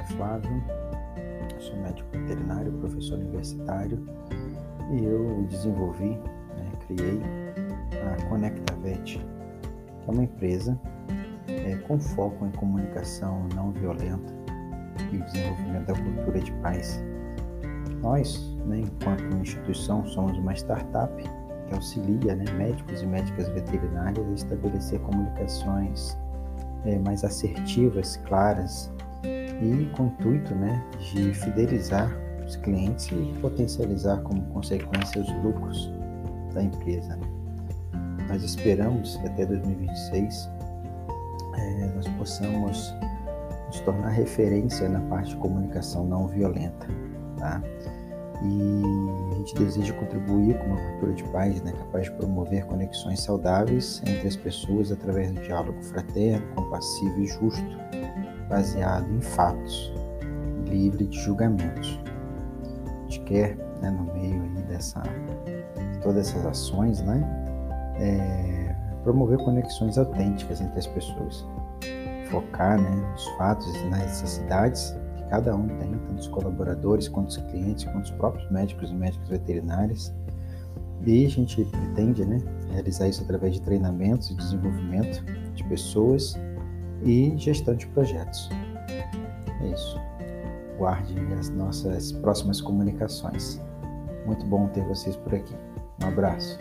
Otávio, sou médico veterinário, professor universitário e eu desenvolvi, né, criei a ConectaVet, que é uma empresa é, com foco em comunicação não violenta e desenvolvimento da cultura de paz. Nós, né, enquanto instituição, somos uma startup que auxilia né, médicos e médicas veterinárias a estabelecer comunicações é, mais assertivas, claras e com o intuito né, de fidelizar os clientes e potencializar como consequência os lucros da empresa. Né? Nós esperamos que até 2026 é, nós possamos nos tornar referência na parte de comunicação não violenta. Tá? E a gente deseja contribuir com uma cultura de paz né, capaz de promover conexões saudáveis entre as pessoas através do diálogo fraterno, compassivo e justo, baseado em fatos, livre de julgamentos. A gente quer, né, no meio aí dessa, de todas essas ações, né, é, promover conexões autênticas entre as pessoas, focar né, nos fatos e nas necessidades que cada um tem, tanto os colaboradores, quanto os clientes, quanto os próprios médicos e médicos veterinários. E a gente pretende né, realizar isso através de treinamentos e desenvolvimento de pessoas e gestão de projetos. É isso. Guarde as nossas próximas comunicações. Muito bom ter vocês por aqui. Um abraço.